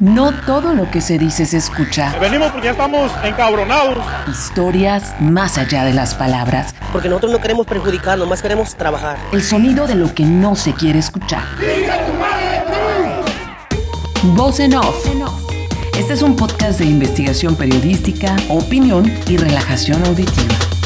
No todo lo que se dice se escucha. Venimos porque ya estamos encabronados. Historias más allá de las palabras. Porque nosotros no queremos perjudicar, nomás queremos trabajar. El sonido de lo que no se quiere escuchar. Voz en off. Este es un podcast de investigación periodística, opinión y relajación auditiva.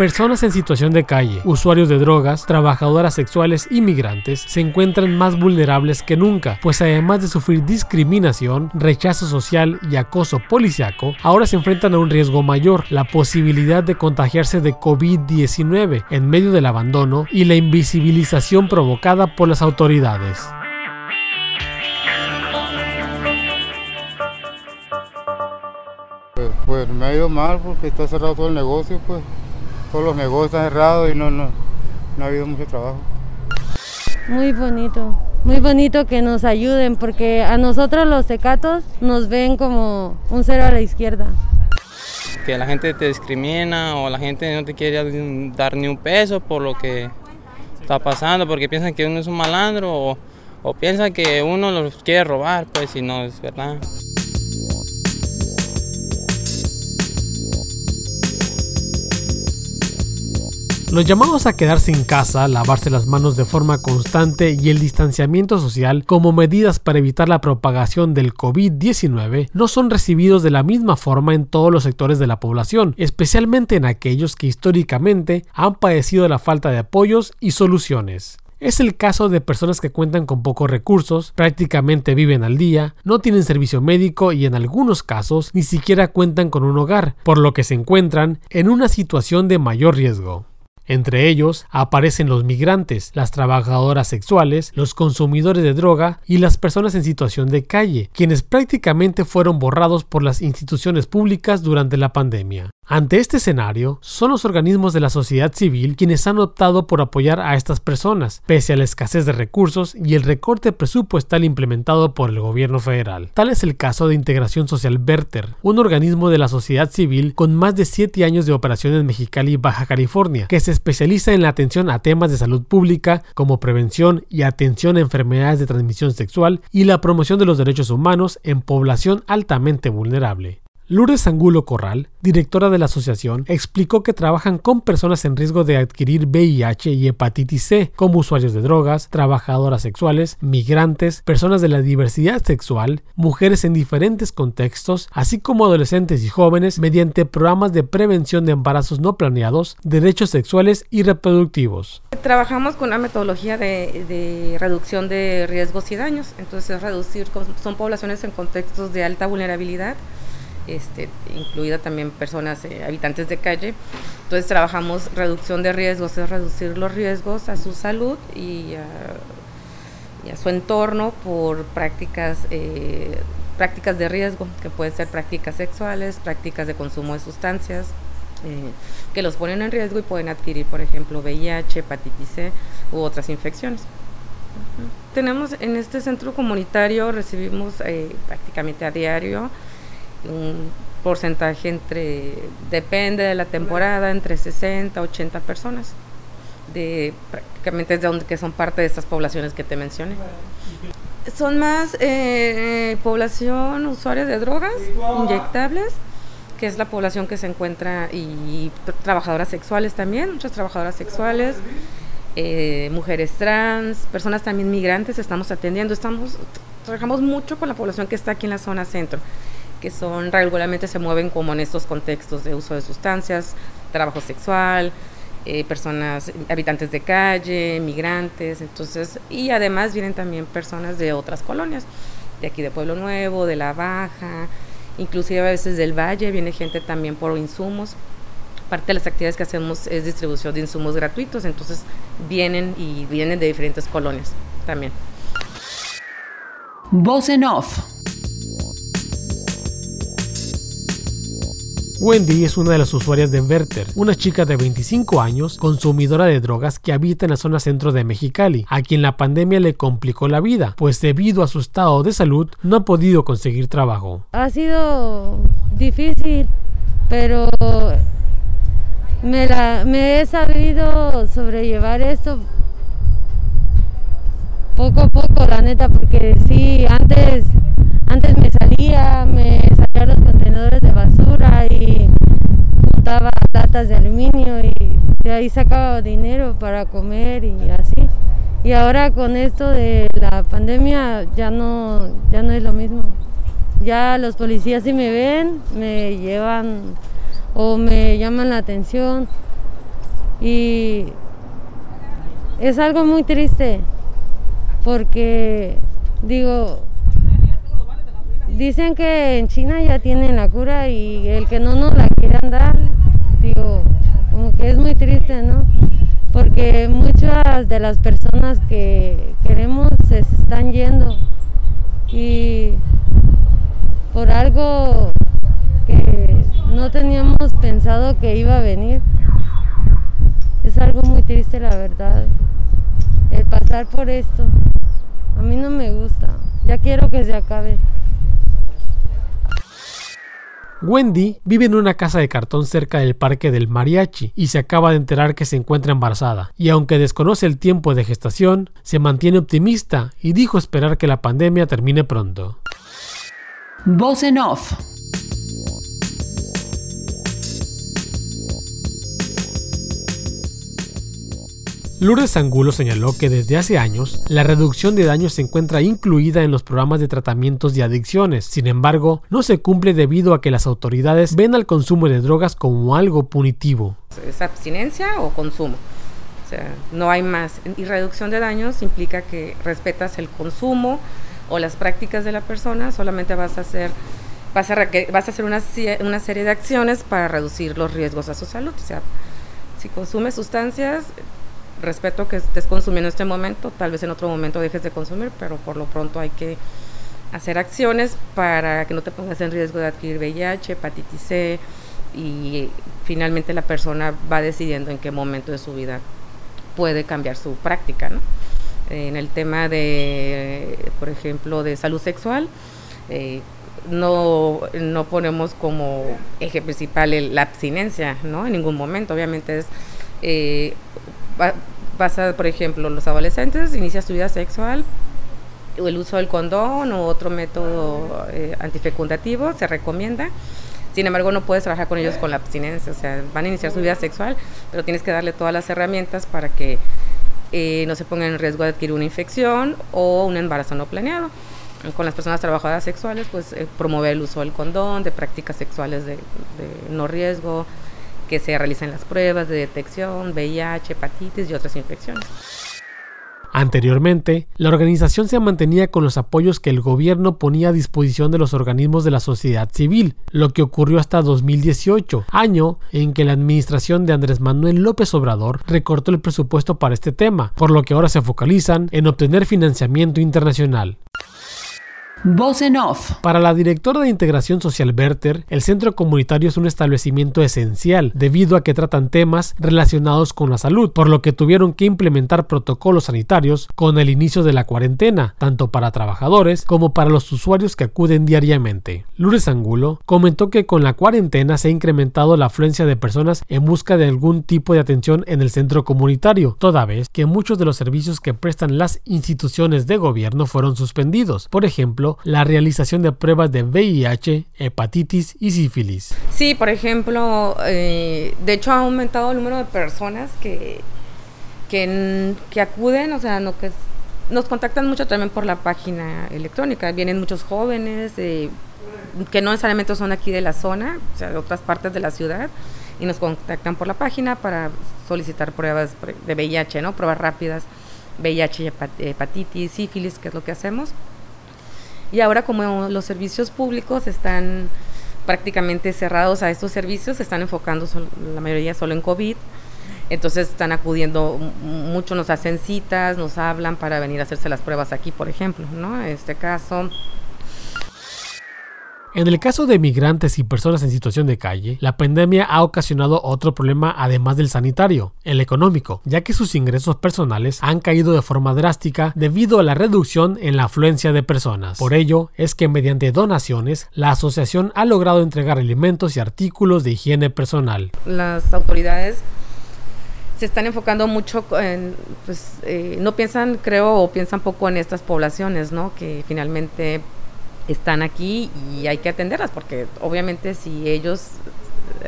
Personas en situación de calle, usuarios de drogas, trabajadoras sexuales y migrantes se encuentran más vulnerables que nunca, pues además de sufrir discriminación, rechazo social y acoso policiaco, ahora se enfrentan a un riesgo mayor, la posibilidad de contagiarse de COVID-19 en medio del abandono y la invisibilización provocada por las autoridades. Pues, pues me ha ido mal porque está cerrado todo el negocio, pues todos los negocios están cerrados y no, no, no ha habido mucho trabajo. Muy bonito, muy bonito que nos ayuden porque a nosotros los secatos nos ven como un cero a la izquierda. Que la gente te discrimina o la gente no te quiere dar ni un peso por lo que está pasando porque piensan que uno es un malandro o, o piensan que uno los quiere robar, pues si no es verdad. Los llamados a quedarse en casa, lavarse las manos de forma constante y el distanciamiento social como medidas para evitar la propagación del COVID-19 no son recibidos de la misma forma en todos los sectores de la población, especialmente en aquellos que históricamente han padecido la falta de apoyos y soluciones. Es el caso de personas que cuentan con pocos recursos, prácticamente viven al día, no tienen servicio médico y en algunos casos ni siquiera cuentan con un hogar, por lo que se encuentran en una situación de mayor riesgo. Entre ellos aparecen los migrantes, las trabajadoras sexuales, los consumidores de droga y las personas en situación de calle, quienes prácticamente fueron borrados por las instituciones públicas durante la pandemia. Ante este escenario, son los organismos de la sociedad civil quienes han optado por apoyar a estas personas, pese a la escasez de recursos y el recorte presupuestal implementado por el gobierno federal. Tal es el caso de Integración Social Berter, un organismo de la sociedad civil con más de 7 años de operación en Mexicali, Baja California, que se especializa en la atención a temas de salud pública como prevención y atención a enfermedades de transmisión sexual y la promoción de los derechos humanos en población altamente vulnerable. Lourdes Angulo Corral, directora de la asociación, explicó que trabajan con personas en riesgo de adquirir VIH y hepatitis C, como usuarios de drogas, trabajadoras sexuales, migrantes, personas de la diversidad sexual, mujeres en diferentes contextos, así como adolescentes y jóvenes, mediante programas de prevención de embarazos no planeados, derechos sexuales y reproductivos. Trabajamos con una metodología de, reducción de riesgos y daños, entonces reducir, son poblaciones en contextos de alta vulnerabilidad este, incluida también personas, eh, habitantes de calle. Entonces trabajamos reducción de riesgos, es reducir los riesgos a su salud y a, su entorno por prácticas, eh, prácticas de riesgo, que pueden ser prácticas sexuales, prácticas de consumo de sustancias, eh, que los ponen en riesgo y pueden adquirir, por ejemplo, VIH, hepatitis C u otras infecciones. Tenemos en este centro comunitario, recibimos prácticamente a diario un porcentaje entre, depende de la temporada, entre 60 80 personas, de prácticamente de donde que son parte de estas poblaciones que te mencioné. Son más eh, población usuarios de drogas inyectables, que es la población que se encuentra, y trabajadoras sexuales también, muchas trabajadoras sexuales, eh, mujeres trans, personas también migrantes, estamos atendiendo, estamos, trabajamos mucho con la población que está aquí en la zona centro que son regularmente se mueven como en estos contextos de uso de sustancias, trabajo sexual, eh, personas, habitantes de calle, migrantes, entonces, y además vienen también personas de otras colonias, de aquí de Pueblo Nuevo, de La Baja, inclusive a veces del Valle, viene gente también por insumos. Parte de las actividades que hacemos es distribución de insumos gratuitos, entonces vienen y vienen de diferentes colonias también. Voz off Wendy es una de las usuarias de Enverter, una chica de 25 años, consumidora de drogas que habita en la zona centro de Mexicali, a quien la pandemia le complicó la vida, pues debido a su estado de salud no ha podido conseguir trabajo. Ha sido difícil, pero me he sabido sobrellevar esto poco a poco, la neta, porque sí, antes, antes me salía, me salía los contenedores de basura y juntaba latas de aluminio y de ahí sacaba dinero para comer y así. Y ahora con esto de la pandemia ya no, ya no es lo mismo. Ya los policías si me ven, me llevan o me llaman la atención. Y es algo muy triste porque digo, dicen que en China ya tienen la cura y el que no nos la quieren dar, digo, como que es muy triste, ¿no? Porque muchas de las personas que queremos se están yendo y por algo que no teníamos pensado que iba a venir. Es algo muy triste la verdad, el pasar por esto. A mí no me gusta, ya quiero que se acabe. Wendy vive en una casa de cartón cerca del parque del mariachi y se acaba de enterar que se encuentra embarazada. Y aunque desconoce el tiempo de gestación, se mantiene optimista y dijo esperar que la pandemia termine pronto. Voz en off. Lourdes Angulo señaló que desde hace años la reducción de daños se encuentra incluida en los programas de tratamientos de adicciones. Sin embargo, no se cumple debido a que las autoridades ven al consumo de drogas como algo punitivo. ¿Es abstinencia o consumo? O sea, no hay más. Y reducción de daños implica que respetas el consumo o las prácticas de la persona, solamente vas a hacer vas a, hacer una, una serie de acciones para reducir los riesgos a su salud. O sea, si consumes sustancias, respeto que estés consumiendo en este momento, tal vez en otro momento dejes de consumir, pero por lo pronto hay que hacer acciones para que no te pongas en riesgo de adquirir VIH, hepatitis C y finalmente la persona va decidiendo en qué momento de su vida puede cambiar su práctica. En el tema de, por ejemplo, de salud sexual, eh, no, no ponemos como eje principal la abstinencia, ¿no? En ningún momento, obviamente es eh, pasa, por ejemplo, los adolescentes, inicia su vida sexual, o el uso del condón o otro método eh, antifecundativo se recomienda. Sin embargo, no puedes trabajar con ellos con la abstinencia, o sea, van a iniciar su vida sexual, pero tienes que darle todas las herramientas para que eh, no se pongan en riesgo de adquirir una infección o un embarazo no planeado. Con las personas trabajadoras sexuales, pues eh, promover el uso del condón, de prácticas sexuales de, de no riesgo, que se realicen las pruebas de detección, VIH, hepatitis y otras infecciones. Anteriormente, la organización se mantenía con los apoyos que el gobierno ponía a disposición de los organismos de la sociedad civil, lo que ocurrió hasta 2018, año en que la administración de Andrés Manuel López Obrador recortó el presupuesto para este tema, por lo que ahora se focalizan en obtener financiamiento internacional. Voz en off. Para la directora de Integración Social Berter, el centro comunitario es un establecimiento esencial debido a que tratan temas relacionados con la salud, por lo que tuvieron que implementar protocolos sanitarios con el inicio de la cuarentena, tanto para trabajadores como para los usuarios que acuden diariamente. Lourdes Angulo comentó que con la cuarentena se ha incrementado la afluencia de personas en busca de algún tipo de atención en el centro comunitario, toda vez que muchos de los servicios que prestan las instituciones de gobierno fueron suspendidos. Por ejemplo, la realización de pruebas de VIH, hepatitis y sífilis. Sí, por ejemplo, eh, de hecho ha aumentado el número de personas que, que, acuden, o sea, no, que nos contactan mucho también por la página electrónica. Vienen muchos jóvenes eh, que no necesariamente son aquí de la zona, o sea, de otras partes de la ciudad, y nos contactan por la página para solicitar pruebas de VIH, ¿no? Pruebas rápidas, VIH, hepatitis, sífilis, que es lo que hacemos. Y ahora como los servicios públicos están prácticamente cerrados a estos servicios, se están enfocando la mayoría solo en COVID. Entonces están acudiendo, mucho nos hacen citas, nos hablan para venir a hacerse las pruebas aquí, por ejemplo, ¿no? En este caso. En el caso de migrantes y personas en situación de calle, la pandemia ha ocasionado otro problema además del sanitario, el económico, ya que sus ingresos personales han caído de forma drástica debido a la reducción en la afluencia de personas. Por ello, es que mediante donaciones, la asociación ha logrado entregar alimentos y artículos de higiene personal. Las autoridades se están enfocando mucho en, pues, eh, no piensan, creo, o piensan poco en estas poblaciones, ¿no? Que finalmente están aquí y hay que atenderlas porque obviamente si ellos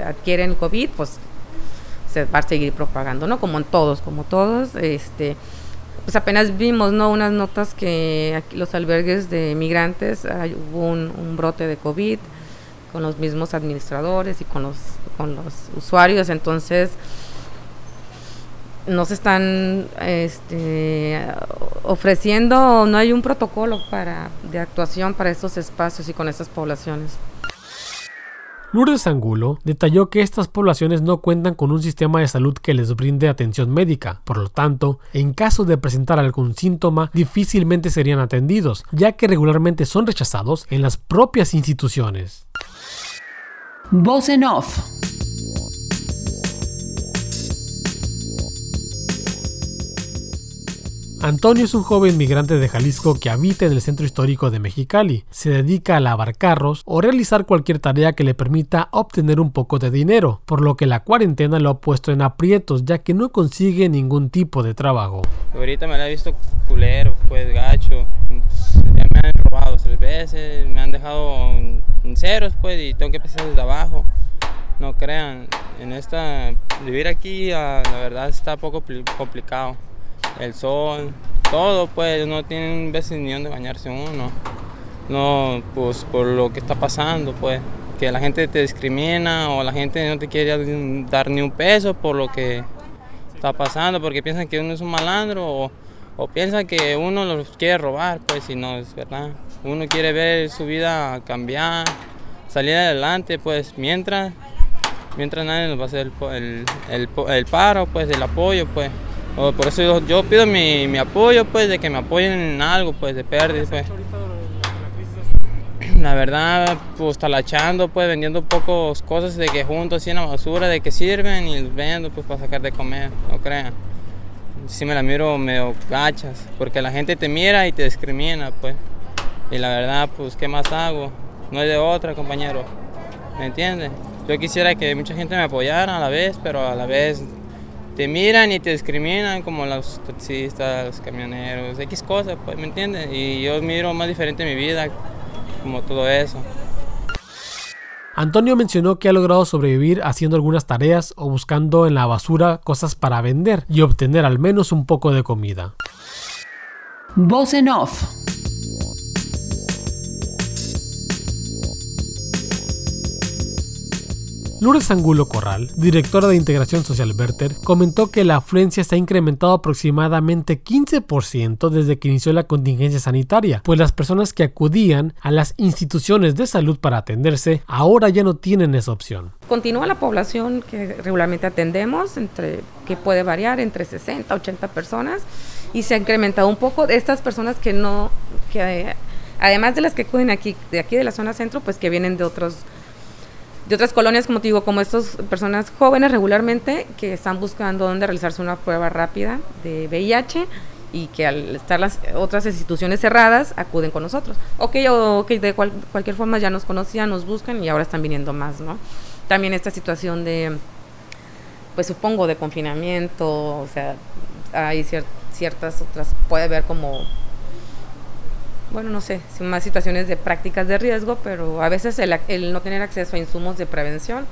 adquieren COVID, pues se va a seguir propagando, ¿no? Como en todos, como todos, este pues apenas vimos, ¿no? Unas notas que aquí los albergues de migrantes hubo un, brote de COVID con los mismos administradores y con los con los usuarios, entonces no se están este, ofreciendo, no hay un protocolo para, de actuación para estos espacios y con estas poblaciones. Lourdes Angulo detalló que estas poblaciones no cuentan con un sistema de salud que les brinde atención médica, por lo tanto, en caso de presentar algún síntoma, difícilmente serían atendidos, ya que regularmente son rechazados en las propias instituciones. Voz en off. Antonio es un joven migrante de Jalisco que habita en el centro histórico de Mexicali. Se dedica a lavar carros o realizar cualquier tarea que le permita obtener un poco de dinero, por lo que la cuarentena lo ha puesto en aprietos ya que no consigue ningún tipo de trabajo. Ahorita me la he visto culero, pues gacho. Ya me han robado tres veces, me han dejado en ceros pues y tengo que empezar desde abajo. No crean, en esta vivir aquí ah, la verdad está poco complicado el sol, todo, pues no tienen veces ni donde bañarse uno. No, pues por lo que está pasando, pues, que la gente te discrimina o la gente no te quiere dar ni un peso por lo que está pasando, porque piensan que uno es un malandro o, piensan que uno los quiere robar, pues, si no es verdad. Uno quiere ver su vida cambiar, salir adelante, pues, mientras, mientras nadie nos va a hacer el, el, el paro, pues, el apoyo, pues por eso yo, pido mi, apoyo, pues, de que me apoyen en algo, pues, de pérdida, pues. La verdad, pues, talachando, pues, vendiendo pocos cosas de que junto así en la basura, de que sirven y vendo, pues, para sacar de comer, no crean. Sí me la miro medio gachas, porque la gente te mira y te discrimina, pues. Y la verdad, pues, ¿qué más hago? No hay de otra, compañero. ¿Me entiendes? Yo quisiera que mucha gente me apoyara a la vez, pero a la vez te miran y te discriminan como los taxistas, los camioneros, X cosas, pues, ¿me entiendes? Y yo miro más diferente mi vida, como todo eso. Antonio mencionó que ha logrado sobrevivir haciendo algunas tareas o buscando en la basura cosas para vender y obtener al menos un poco de comida. Voz en off. Lourdes Angulo Corral, directora de Integración Social Berter, comentó que la afluencia se ha incrementado aproximadamente 15% desde que inició la contingencia sanitaria, pues las personas que acudían a las instituciones de salud para atenderse ahora ya no tienen esa opción. Continúa la población que regularmente atendemos, entre, que puede variar entre 60 a 80 personas, y se ha incrementado un poco de estas personas que no, que además de las que acuden aquí, de aquí de la zona centro, pues que vienen de otros de otras colonias, como te digo, como estas personas jóvenes regularmente que están buscando dónde realizarse una prueba rápida de VIH y que al estar las otras instituciones cerradas acuden con nosotros. Ok, o de cualquier forma ya nos conocían, nos buscan y ahora están viniendo más, ¿no? También esta situación de, pues supongo, de confinamiento, o sea, hay ciertas otras, puede haber como bueno, no sé, más situaciones de prácticas de riesgo, pero a veces el, no tener acceso a insumos de prevención,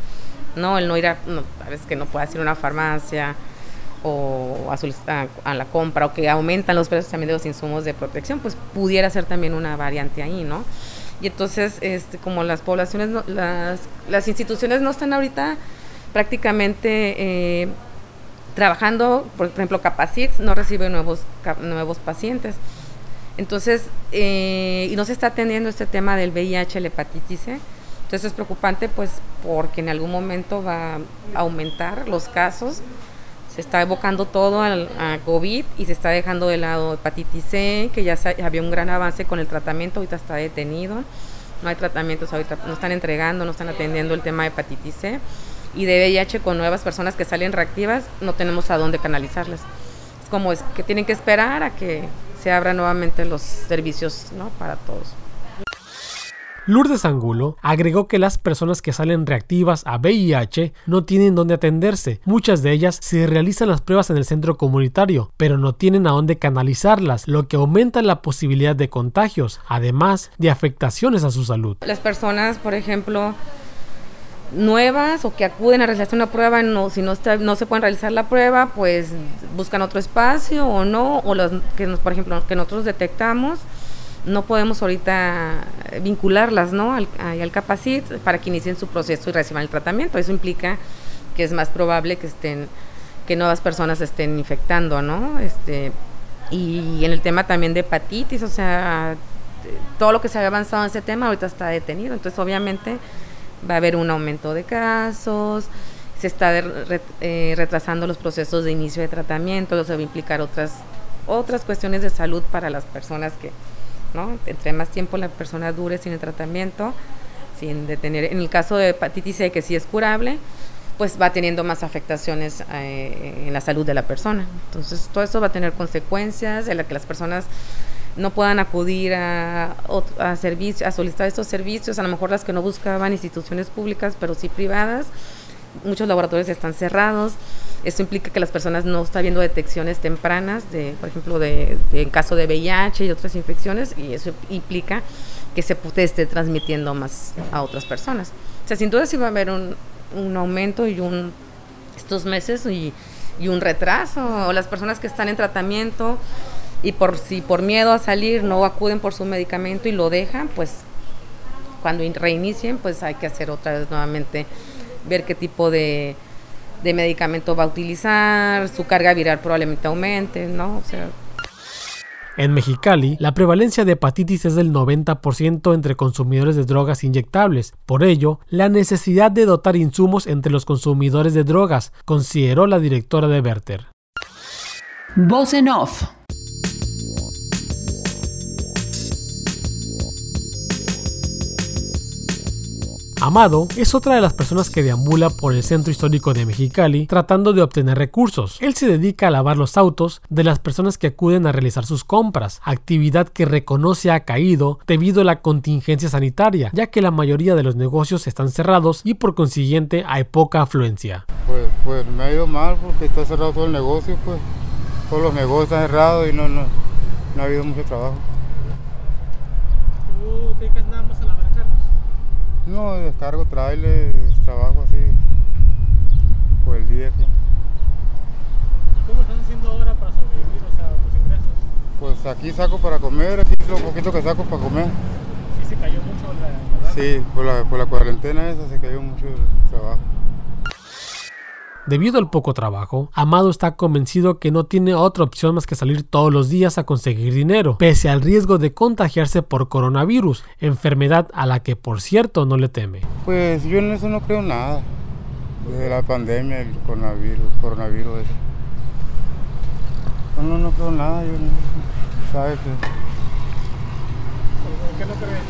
no, el no ir a, a veces que no puedas ir a una farmacia o a, la compra o que aumentan los precios también de los insumos de protección, pues pudiera ser también una variante ahí, ¿no? Y entonces, este, como las poblaciones, las, las instituciones no están ahorita prácticamente eh, trabajando, por ejemplo, Capacits no recibe nuevos, nuevos pacientes. Entonces, eh, y no se está atendiendo este tema del VIH, la hepatitis C. Entonces es preocupante pues porque en algún momento va a aumentar los casos. Se está evocando todo al, a COVID y se está dejando de lado hepatitis C, que ya había un gran avance con el tratamiento, ahorita está detenido. no hay tratamientos ahorita, no están entregando, no están atendiendo el tema de hepatitis C y de VIH con nuevas personas que salen reactivas, no tenemos a dónde canalizarlas. Es como es que tienen que esperar a que se abran nuevamente los servicios ¿no? para todos. Lourdes Angulo agregó que las personas que salen reactivas a VIH no tienen dónde atenderse. Muchas de ellas se realizan las pruebas en el centro comunitario, pero no tienen a dónde canalizarlas, lo que aumenta la posibilidad de contagios, además de afectaciones a su salud. Las personas, por ejemplo, nuevas o que acuden a realizar una prueba, no, si no, no se pueden realizar la prueba, pues buscan otro espacio o no, o los que nos, por ejemplo, que nosotros detectamos, no podemos ahorita vincularlas ¿no? al, al Capacit para que inicien su proceso y reciban el tratamiento. Eso implica que es más probable que estén que nuevas personas estén infectando, ¿no? Este, y en el tema también de hepatitis, o sea, todo lo que se había avanzado en ese tema ahorita está detenido. Entonces, obviamente, va a haber un aumento de casos, se está eh, retrasando los procesos de inicio de tratamiento, eso va a implicar otras, otras cuestiones de salud para las personas que, ¿no? Entre más tiempo la persona dure sin el tratamiento, sin detener, en el caso de hepatitis C que sí es curable, pues va teniendo más afectaciones eh, en la salud de la persona. Entonces, todo eso va a tener consecuencias en la que las personas no puedan acudir a, a, a solicitar estos servicios, a lo mejor las que no buscaban instituciones públicas, pero sí privadas. Muchos laboratorios están cerrados. Esto implica que las personas no están viendo detecciones tempranas, de, por ejemplo, de, en caso de VIH y otras infecciones, y eso implica que se esté transmitiendo más a otras personas. O sea, sin duda sí va a haber un, un aumento y un estos meses y, y un retraso, o las personas que están en tratamiento y por si por miedo a salir no acuden por su medicamento y lo dejan, pues cuando reinicien, pues hay que hacer otra vez nuevamente ver qué tipo de, de medicamento va a utilizar, su carga viral probablemente aumente, ¿no? O sea, en Mexicali, la prevalencia de hepatitis es del 90% entre consumidores de drogas inyectables. Por ello, la necesidad de dotar insumos entre los consumidores de drogas, consideró la directora de Werther. Voz en off. Amado es otra de las personas que deambula por el centro histórico de Mexicali tratando de obtener recursos. Él se dedica a lavar los autos de las personas que acuden a realizar sus compras, actividad que reconoce ha caído debido a la contingencia sanitaria, ya que la mayoría de los negocios están cerrados y por consiguiente hay poca afluencia. Pues, pues me ha ido mal porque está cerrado todo el negocio, pues todos los negocios están cerrados y no, no, no ha habido mucho trabajo. ¿Tú te dedicas nada más a lavar carros? No, descargo trailer, trabajo así por el día aquí. ¿Cómo están haciendo ahora para sobrevivir, o sea, tus ingresos? Pues aquí saco para comer, aquí es lo poquito que saco para comer. Sí se cayó mucho la, ¿verdad? Sí, por la, por la cuarentena esa se cayó mucho el trabajo. Debido al poco trabajo, Amado está convencido que no tiene otra opción más que salir todos los días a conseguir dinero, pese al riesgo de contagiarse por coronavirus, enfermedad a la que por cierto no le teme. Pues yo en eso no creo nada, de la pandemia, el coronavirus, coronavirus eso. No, no, creo nada, yo no. ¿Por qué no crees?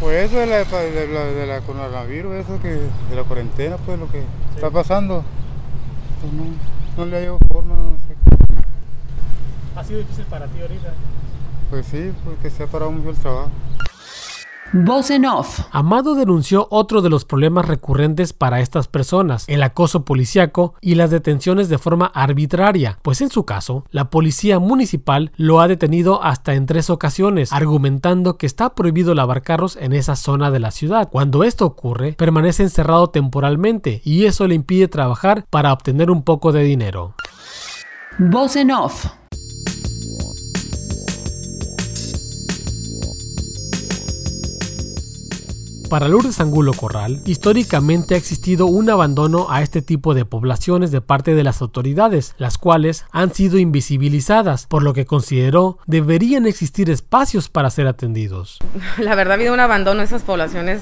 Pues eso de la, de la, de la coronavirus, eso que de la cuarentena, pues lo que sí. está pasando. Pues no, no le ha ido forma, no sé. ¿Ha sido difícil para ti ahorita? Pues sí, porque se ha parado mucho el trabajo. Voz en off. Amado denunció otro de los problemas recurrentes para estas personas, el acoso policiaco y las detenciones de forma arbitraria, pues en su caso, la policía municipal lo ha detenido hasta en tres ocasiones, argumentando que está prohibido lavar carros en esa zona de la ciudad. Cuando esto ocurre, permanece encerrado temporalmente y eso le impide trabajar para obtener un poco de dinero. Voz en off. Para Lourdes Angulo Corral, históricamente ha existido un abandono a este tipo de poblaciones de parte de las autoridades, las cuales han sido invisibilizadas, por lo que consideró deberían existir espacios para ser atendidos. La verdad ha habido un abandono a esas poblaciones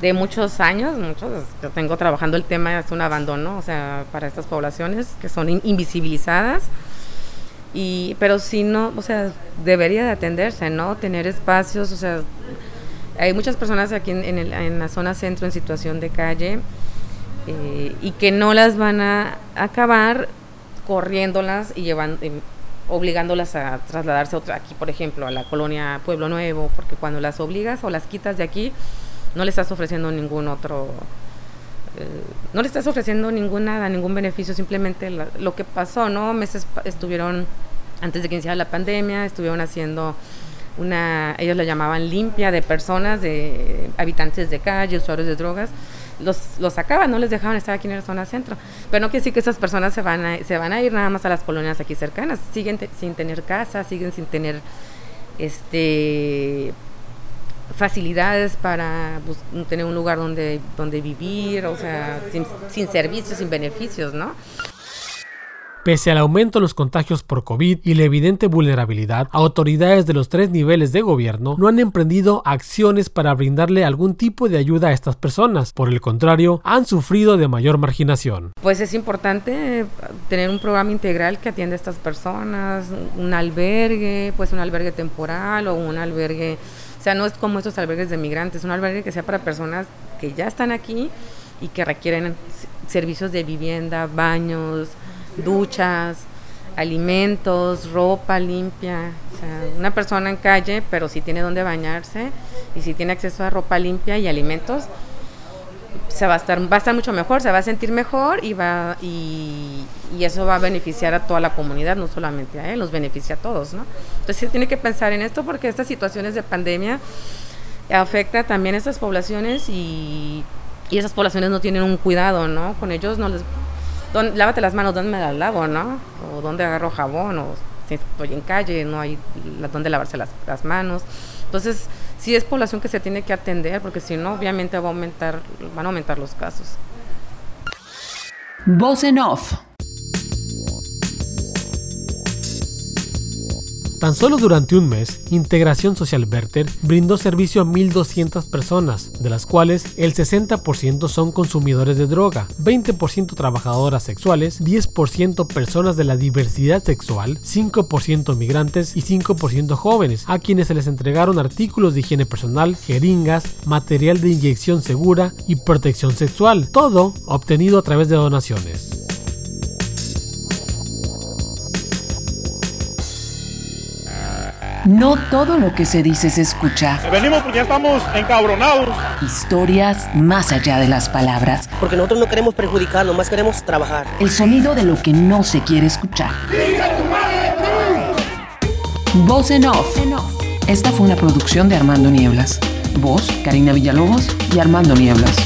de muchos años, muchos, yo tengo trabajando el tema, es un abandono, o sea, para estas poblaciones que son invisibilizadas. Y, pero si no, o sea, debería de atenderse, ¿no? Tener espacios, o sea, Hay muchas personas aquí en, en, la zona centro en situación de calle eh, y que no las van a acabar corriéndolas y llevando, obligándolas a trasladarse otra, aquí, por ejemplo, a la colonia Pueblo Nuevo, porque cuando las obligas o las quitas de aquí, no le estás ofreciendo ningún otro, eh, no le estás ofreciendo ninguna, ningún beneficio, simplemente lo que pasó, ¿no? Meses estuvieron, antes de que iniciara la pandemia, estuvieron haciendo una, ellos la llamaban limpia de personas, de habitantes de calle, usuarios de drogas, los, los sacaban, no les dejaban estar aquí en la zona centro. Pero no quiere decir que esas personas se van a, se van a ir nada más a las colonias aquí cercanas, siguen sin tener casa, siguen sin tener este facilidades para tener un lugar donde, donde vivir, o sea, sin, sin servicios, sin beneficios, ¿no? Pese al aumento en los contagios por COVID y la evidente vulnerabilidad, autoridades de los tres niveles de gobierno no han emprendido acciones para brindarle algún tipo de ayuda a estas personas. Por el contrario, han sufrido de mayor marginación. Pues es importante tener un programa integral que atienda a estas personas, un albergue, pues un albergue temporal o un albergue, o sea, no es como estos albergues de migrantes, un albergue que sea para personas que ya están aquí y que requieren servicios de vivienda, baños, duchas, alimentos, ropa limpia. Una persona en calle, pero si tiene donde bañarse y si tiene acceso a ropa limpia y alimentos, se va a estar va a estar mucho mejor, se va a sentir mejor y va y, eso va a beneficiar a toda la comunidad, no solamente a él, nos beneficia a todos, ¿no? Entonces se tiene que pensar en esto porque estas situaciones de pandemia afecta también a estas poblaciones y, y esas poblaciones no tienen un cuidado, ¿no? Con ellos no les lávate las manos, ¿dónde me las lavo, no? O dónde agarro jabón, o si estoy en calle, no hay dónde lavarse las, manos. Entonces, sí es población que se tiene que atender, porque si no, obviamente va a aumentar, van a aumentar los casos. Voz off. Tan solo durante un mes, Integración Social Verter brindó servicio a 1.200 personas, de las cuales el 60% son consumidores de droga, 20% trabajadoras sexuales, 10% personas de la diversidad sexual, 5% migrantes y 5% jóvenes, a quienes se les entregaron artículos de higiene personal, jeringas, material de inyección segura y protección sexual, todo obtenido a través de donaciones. No todo lo que se dice se escucha. Venimos porque ya estamos encabronados. Historias más allá de las palabras. Porque nosotros no queremos perjudicar, nomás queremos trabajar. El sonido de lo que no se quiere escuchar. Voz en off. Esta fue una producción de Armando Nieblas. Voz, Karina Villalobos y Armando Nieblas.